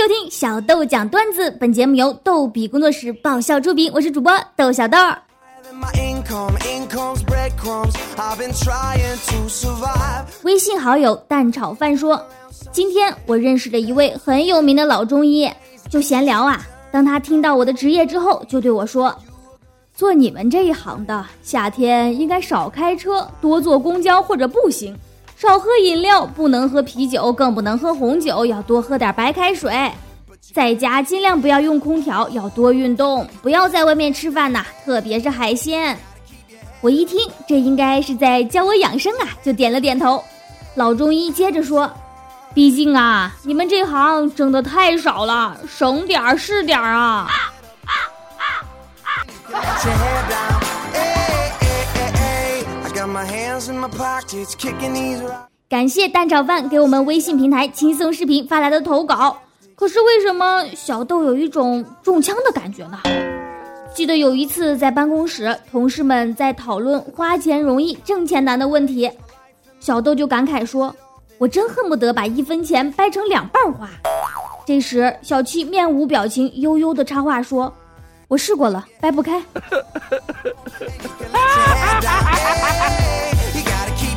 收听小豆讲段子，本节目由逗比工作室爆笑出品，我是主播豆小豆。微信好友蛋炒饭说，今天我认识了一位很有名的老中医，就闲聊啊。当他听到我的职业之后，就对我说：“做你们这一行的，夏天应该少开车，多坐公交或者步行，少喝饮料，不能喝啤酒，更不能喝红酒，要多喝点白开水。在家尽量不要用空调，要多运动，不要在外面吃饭呐，特别是海鲜。”我一听，这应该是在教我养生啊，就点了点头。老中医接着说。毕竟啊，你们这行挣的太少了，省点儿是点儿啊。感谢蛋炒饭给我们微信平台轻松视频发来的投稿。可是为什么小豆有一种中枪的感觉呢？记得有一次在办公室，同事们在讨论花钱容易挣钱难的问题，小豆就感慨说。我真恨不得把一分钱掰成两半花。这时，小七面无表情、悠悠的插话说：“我试过了，掰不开。”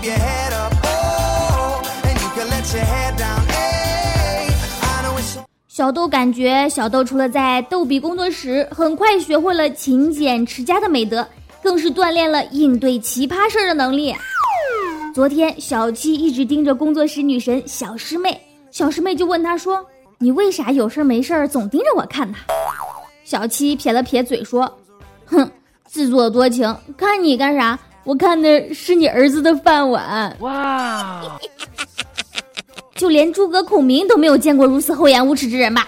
your head up, oh, and you can let your head down. 小豆感觉，小豆除了在逗比工作室很快学会了勤俭持家的美德，更是锻炼了应对奇葩事儿的能力。昨天，小七一直盯着工作室女神小师妹，小师妹就问他说：“你为啥有事没事总盯着我看呢？”小七撇了撇嘴说：“哼，自作多情，看你干啥？我看的是你儿子的饭碗。”哇！就连诸葛孔明都没有见过如此厚颜无耻之人吧？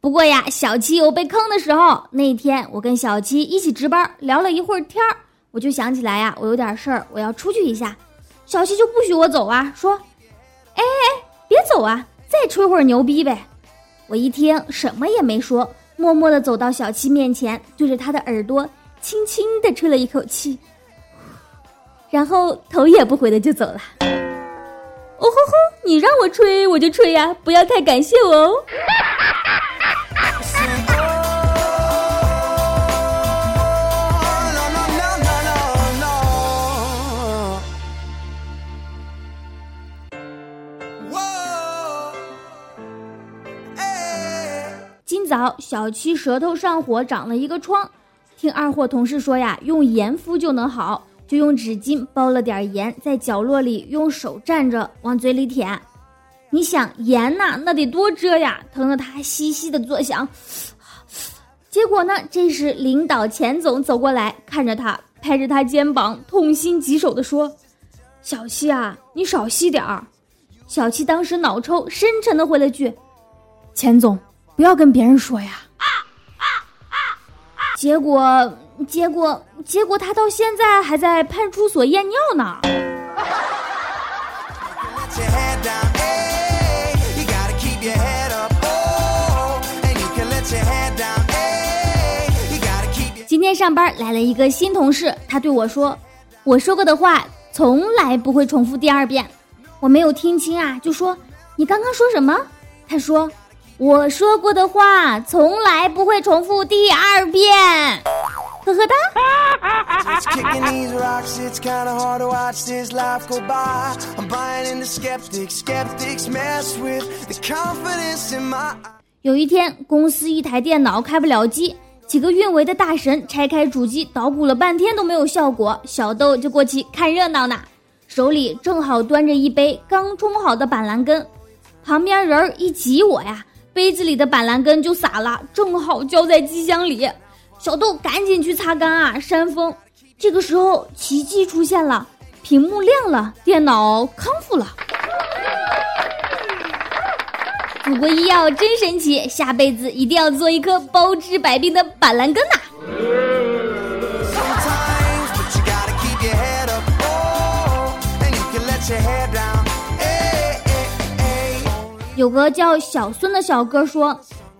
不过呀，小七有被坑的时候。那天我跟小七一起值班，聊了一会儿天儿，我就想起来呀，我有点事儿，我要出去一下。小七就不许我走啊，说：“哎哎，别走啊，再吹会儿牛逼呗。”我一听，什么也没说，默默的走到小七面前，对着他的耳朵轻轻的吹了一口气，然后头也不回的就走了。哦吼吼，你让我吹我就吹呀，不要太感谢我哦。早小七舌头上火，长了一个疮，听二货同事说呀，用盐敷就能好，就用纸巾包了点盐，在角落里用手蘸着往嘴里舔。你想盐呐，那得多遮呀，疼得他嘻嘻的作响。结果呢，这时领导钱总走过来，看着他，拍着他肩膀，痛心疾首的说：“小七啊，你少吸点儿。”小七当时脑抽，深沉的回了句：“钱总。”不要跟别人说呀！结果，结果，结果，他到现在还在派出所验尿呢。今天上班来了一个新同事，他对我说：“我说过的话从来不会重复第二遍。”我没有听清啊，就说：“你刚刚说什么？”他说。我说过的话从来不会重复第二遍，呵呵哒。有一天，公司一台电脑开不了机，几个运维的大神拆开主机捣鼓了半天都没有效果，小豆就过去看热闹呢，手里正好端着一杯刚冲好的板蓝根，旁边人一挤我呀。杯子里的板蓝根就洒了，正好浇在机箱里。小豆赶紧去擦干啊，扇风。这个时候奇迹出现了，屏幕亮了，电脑康复了。祖国医药真神奇，下辈子一定要做一颗包治百病的板蓝根呐！有个叫小孙的小哥说，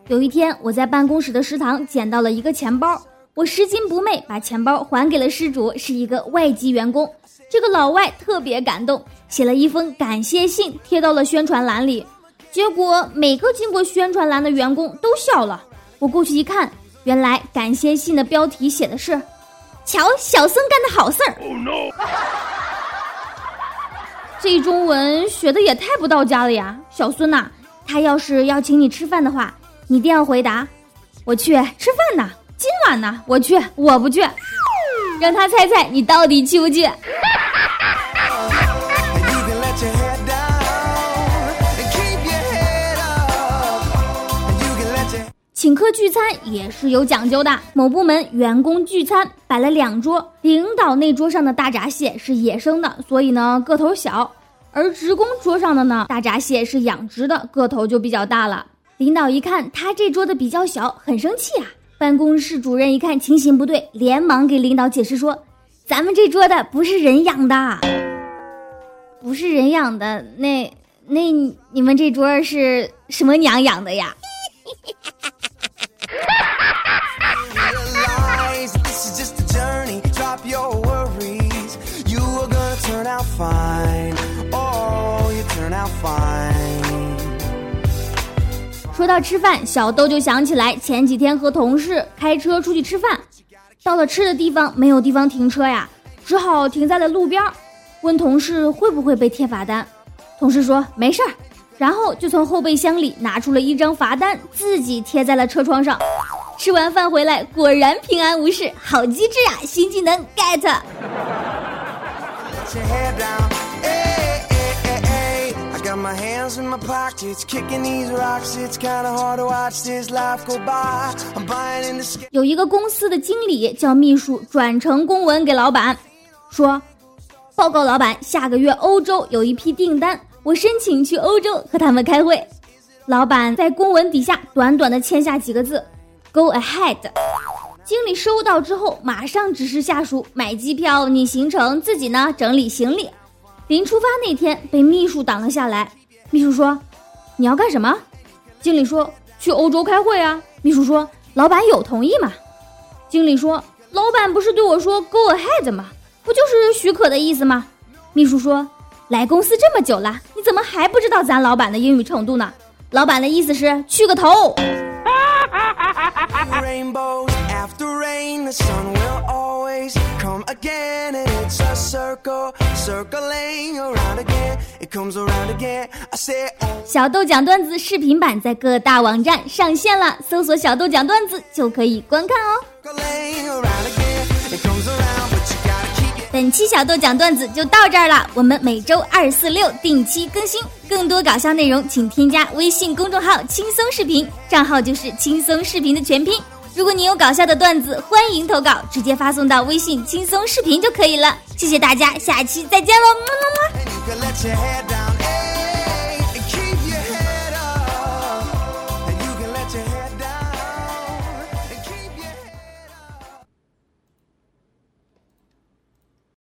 有一天我在办公室的食堂捡到了一个钱包，我拾金不昧把钱包还给了失主，是一个外籍员工。这个老外特别感动，写了一封感谢信贴到了宣传栏里。结果每个经过宣传栏的员工都笑了。我过去一看，原来感谢信的标题写的是：“瞧小孙干的好事儿。” 这中文学的也太不到家了呀，小孙呐，他要是要请你吃饭的话，你一定要回答：“我去吃饭呢。”今晚呢？我去，我不去。让他猜猜你到底去不去。客聚餐也是有讲究的。某部门员工聚餐摆了两桌，领导那桌上的大闸蟹是野生的，所以呢个头小；而职工桌上的呢大闸蟹是养殖的，个头就比较大了。领导一看他这桌的比较小，很生气啊。办公室主任一看情形不对，连忙给领导解释说：“咱们这桌的不是人养的，不是人养的，那那你们这桌是什么娘养的呀？” 说到吃饭，小豆就想起来前几天和同事开车出去吃饭，到了吃的地方没有地方停车呀，只好停在了路边。问同事会不会被贴罚单，同事说没事儿，然后就从后备箱里拿出了一张罚单，自己贴在了车窗上。吃完饭回来，果然平安无事，好机智啊！新技能 get。Got my hands in my pockets kicking these rocks. It's kind of hard to watch this life go by. I'm buying in the sky 有一个公司的经理叫秘书转成公文给老板说报告老板下个月欧洲有一批订单我申请去欧洲和他们开会。老板在公文底下短短的签下几个字 go ahead 经理收到之后，马上指示下属买机票、拟行程，自己呢整理行李，临出发那天，被秘书挡了下来。秘书说：“你要干什么？”经理说：“去欧洲开会啊。”秘书说：“老板有同意吗？”经理说：“老板不是对我说 ‘go ahead’ 吗？不就是许可的意思吗？”秘书说：“来公司这么久了，你怎么还不知道咱老板的英语程度呢？老板的意思是去个头。”小豆讲段子视频版在各大网站上线了，搜索“小豆讲段子”就可以观看哦。本期小豆讲段子就到这儿了，我们每周二、四、六定期更新，更多搞笑内容请添加微信公众号“轻松视频”，账号就是“轻松视频”的全拼。如果你有搞笑的段子，欢迎投稿，直接发送到微信轻松视频就可以了。谢谢大家，下期再见喽，么么么。